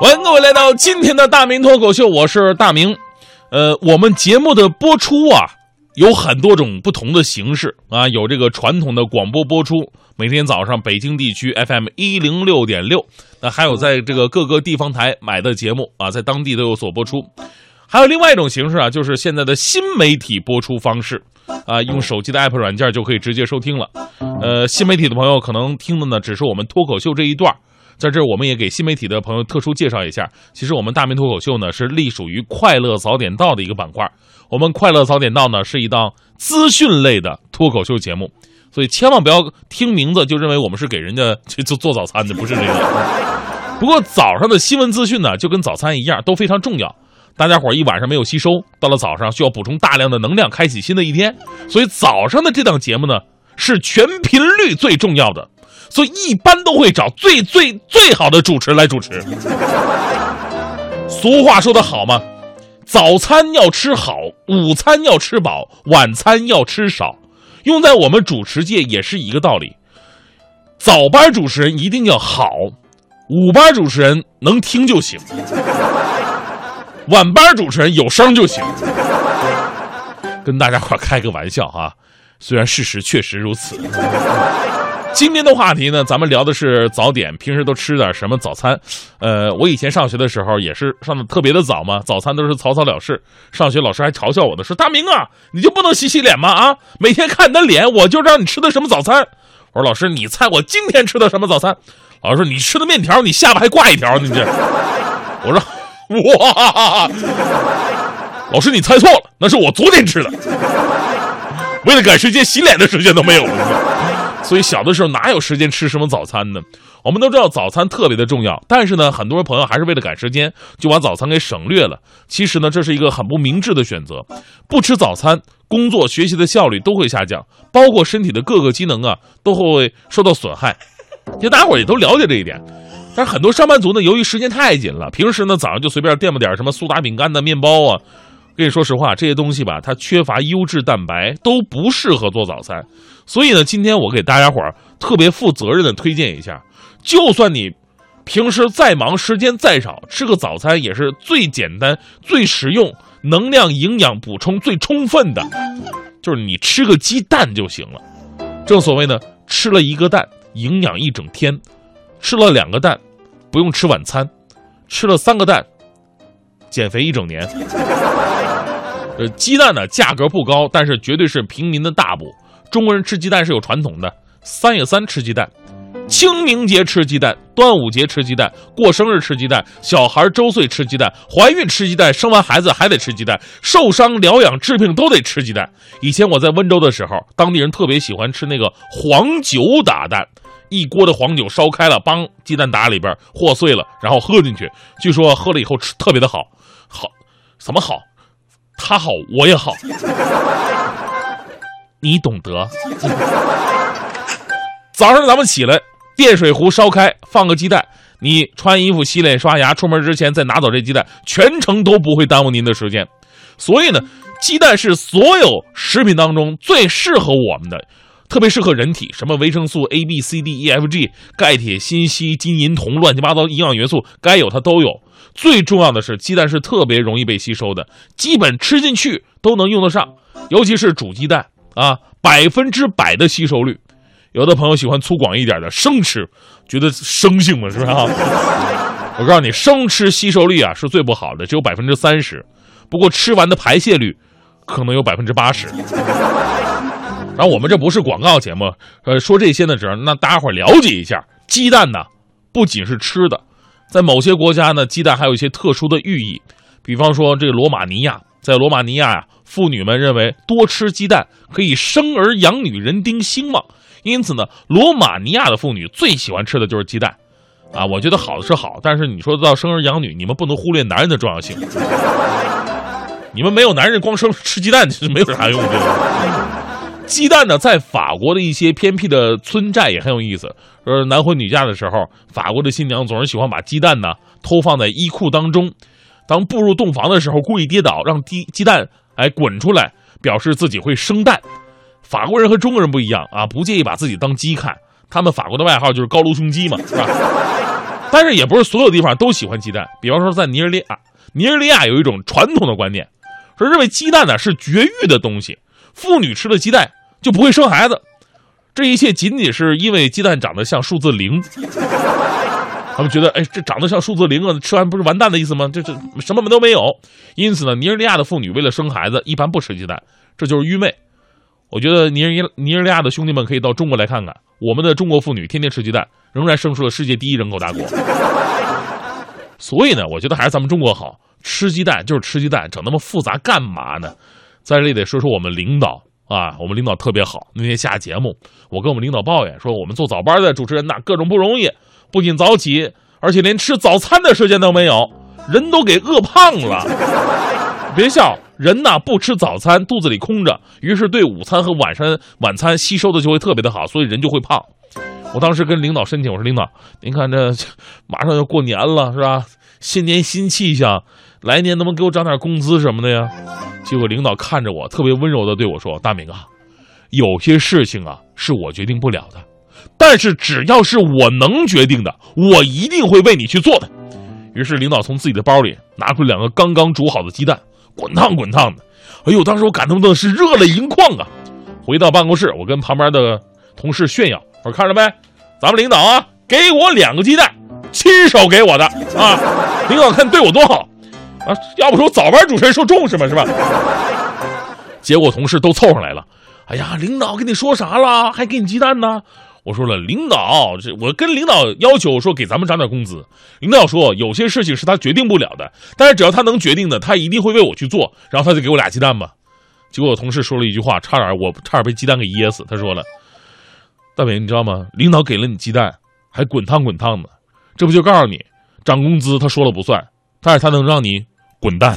欢迎各位来到今天的大明脱口秀，我是大明。呃，我们节目的播出啊，有很多种不同的形式啊，有这个传统的广播播出，每天早上北京地区 FM 一零六点六，那还有在这个各个地方台买的节目啊，在当地都有所播出。还有另外一种形式啊，就是现在的新媒体播出方式啊，用手机的 app 软件就可以直接收听了。呃，新媒体的朋友可能听的呢，只是我们脱口秀这一段。在这儿，我们也给新媒体的朋友特殊介绍一下，其实我们大明脱口秀呢是隶属于快乐早点到的一个板块。我们快乐早点到呢是一档资讯类的脱口秀节目，所以千万不要听名字就认为我们是给人家去做做早餐的，不是这个。不过早上的新闻资讯呢，就跟早餐一样，都非常重要。大家伙一晚上没有吸收，到了早上需要补充大量的能量，开启新的一天。所以早上的这档节目呢，是全频率最重要的。所以一般都会找最最最好的主持来主持。俗话说得好嘛，早餐要吃好，午餐要吃饱，晚餐要吃少。用在我们主持界也是一个道理。早班主持人一定要好，午班主持人能听就行，晚班主持人有声就行。跟大家伙开个玩笑啊，虽然事实确实如此。今天的话题呢，咱们聊的是早点，平时都吃点什么早餐？呃，我以前上学的时候也是上的特别的早嘛，早餐都是草草了事。上学老师还嘲笑我呢，说大明啊，你就不能洗洗脸吗？啊，每天看你的脸，我就知道你吃的什么早餐。我说老师，你猜我今天吃的什么早餐？老师说你吃的面条，你下巴还挂一条，你这。我说哇，老师你猜错了，那是我昨天吃的。为了赶时间，洗脸的时间都没有了。所以小的时候哪有时间吃什么早餐呢？我们都知道早餐特别的重要，但是呢，很多朋友还是为了赶时间，就把早餐给省略了。其实呢，这是一个很不明智的选择。不吃早餐，工作学习的效率都会下降，包括身体的各个机能啊都会受到损害。其实大家伙也都了解这一点，但是很多上班族呢，由于时间太紧了，平时呢早上就随便垫吧点什么苏打饼干的面包啊。跟你说实话，这些东西吧，它缺乏优质蛋白，都不适合做早餐。所以呢，今天我给大家伙儿特别负责任的推荐一下，就算你平时再忙，时间再少，吃个早餐也是最简单、最实用、能量营养补充最充分的，就是你吃个鸡蛋就行了。正所谓呢，吃了一个蛋，营养一整天；吃了两个蛋，不用吃晚餐；吃了三个蛋，减肥一整年。呃，鸡蛋呢价格不高，但是绝对是平民的大补。中国人吃鸡蛋是有传统的，三月三吃鸡蛋，清明节吃鸡蛋，端午节吃鸡蛋，过生日吃鸡蛋，小孩周岁吃鸡蛋，怀孕吃鸡蛋，生完孩子还得吃鸡蛋，受伤疗养治病都得吃鸡蛋。以前我在温州的时候，当地人特别喜欢吃那个黄酒打蛋，一锅的黄酒烧开了，帮鸡蛋打里边和碎了，然后喝进去，据说喝了以后吃特别的好，好，怎么好？他好，我也好，你懂得。早上咱们起来，电水壶烧开，放个鸡蛋。你穿衣服、洗脸、刷牙，出门之前再拿走这鸡蛋，全程都不会耽误您的时间。所以呢，鸡蛋是所有食品当中最适合我们的，特别适合人体。什么维生素 A、B、C、D、E、F、G，钙、铁、锌、硒、金、银、铜，乱七八糟营养元素，该有它都有。最重要的是，鸡蛋是特别容易被吸收的，基本吃进去都能用得上，尤其是煮鸡蛋啊，百分之百的吸收率。有的朋友喜欢粗犷一点的生吃，觉得生性嘛，是不是啊？我告诉你，生吃吸收率啊是最不好的，只有百分之三十，不过吃完的排泄率可能有百分之八十。然后我们这不是广告节目，呃，说这些呢，只是让大家伙了解一下，鸡蛋呢不仅是吃的。在某些国家呢，鸡蛋还有一些特殊的寓意，比方说这个罗马尼亚，在罗马尼亚呀，妇女们认为多吃鸡蛋可以生儿养女、人丁兴旺，因此呢，罗马尼亚的妇女最喜欢吃的就是鸡蛋，啊，我觉得好的是好，但是你说到生儿养女，你们不能忽略男人的重要性，你们没有男人光生吃鸡蛋是没有啥用的。鸡蛋呢，在法国的一些偏僻的村寨也很有意思。说男婚女嫁的时候，法国的新娘总是喜欢把鸡蛋呢偷放在衣裤当中，当步入洞房的时候，故意跌倒，让鸡鸡蛋哎滚出来，表示自己会生蛋。法国人和中国人不一样啊，不介意把自己当鸡看，他们法国的外号就是高卢雄鸡嘛，是吧？但是也不是所有地方都喜欢鸡蛋。比方说，在尼日利亚，尼日利亚有一种传统的观念，说认为鸡蛋呢是绝育的东西，妇女吃了鸡蛋就不会生孩子。这一切仅仅是因为鸡蛋长得像数字零。他们觉得，哎，这长得像数字零啊，吃完不是完蛋的意思吗？这这什么都没有。因此呢，尼日利亚的妇女为了生孩子，一般不吃鸡蛋，这就是愚昧。我觉得尼日尼日利亚的兄弟们可以到中国来看看，我们的中国妇女天天吃鸡蛋，仍然生出了世界第一人口大国。所以呢，我觉得还是咱们中国好，吃鸡蛋就是吃鸡蛋，整那么复杂干嘛呢？在这里得说说我们领导啊，我们领导特别好。那天下节目，我跟我们领导抱怨说，我们做早班的主持人呐，各种不容易。不仅早起，而且连吃早餐的时间都没有，人都给饿胖了。别笑，人呐不吃早餐，肚子里空着，于是对午餐和晚上晚餐吸收的就会特别的好，所以人就会胖。我当时跟领导申请，我说领导，您看这马上要过年了，是吧？新年新气象，来年能不能给我涨点工资什么的呀？结果领导看着我，特别温柔的对我说：“大明啊，有些事情啊是我决定不了的。”但是只要是我能决定的，我一定会为你去做的。于是领导从自己的包里拿出两个刚刚煮好的鸡蛋，滚烫滚烫的。哎呦，当时我感动的是热泪盈眶啊！回到办公室，我跟旁边的同事炫耀：“我说看着没，咱们领导啊，给我两个鸡蛋，亲手给我的啊！领导看对我多好啊！要不说早班主持人受重视嘛，是吧？”结果同事都凑上来了：“哎呀，领导跟你说啥了？还给你鸡蛋呢？”我说了，领导，这我跟领导要求说给咱们涨点工资。领导说有些事情是他决定不了的，但是只要他能决定的，他一定会为我去做。然后他就给我俩鸡蛋吧。结果我同事说了一句话，差点我差点被鸡蛋给噎死。他说了：“大伟，你知道吗？领导给了你鸡蛋，还滚烫滚烫的，这不就告诉你涨工资他说了不算，但是他能让你滚蛋。”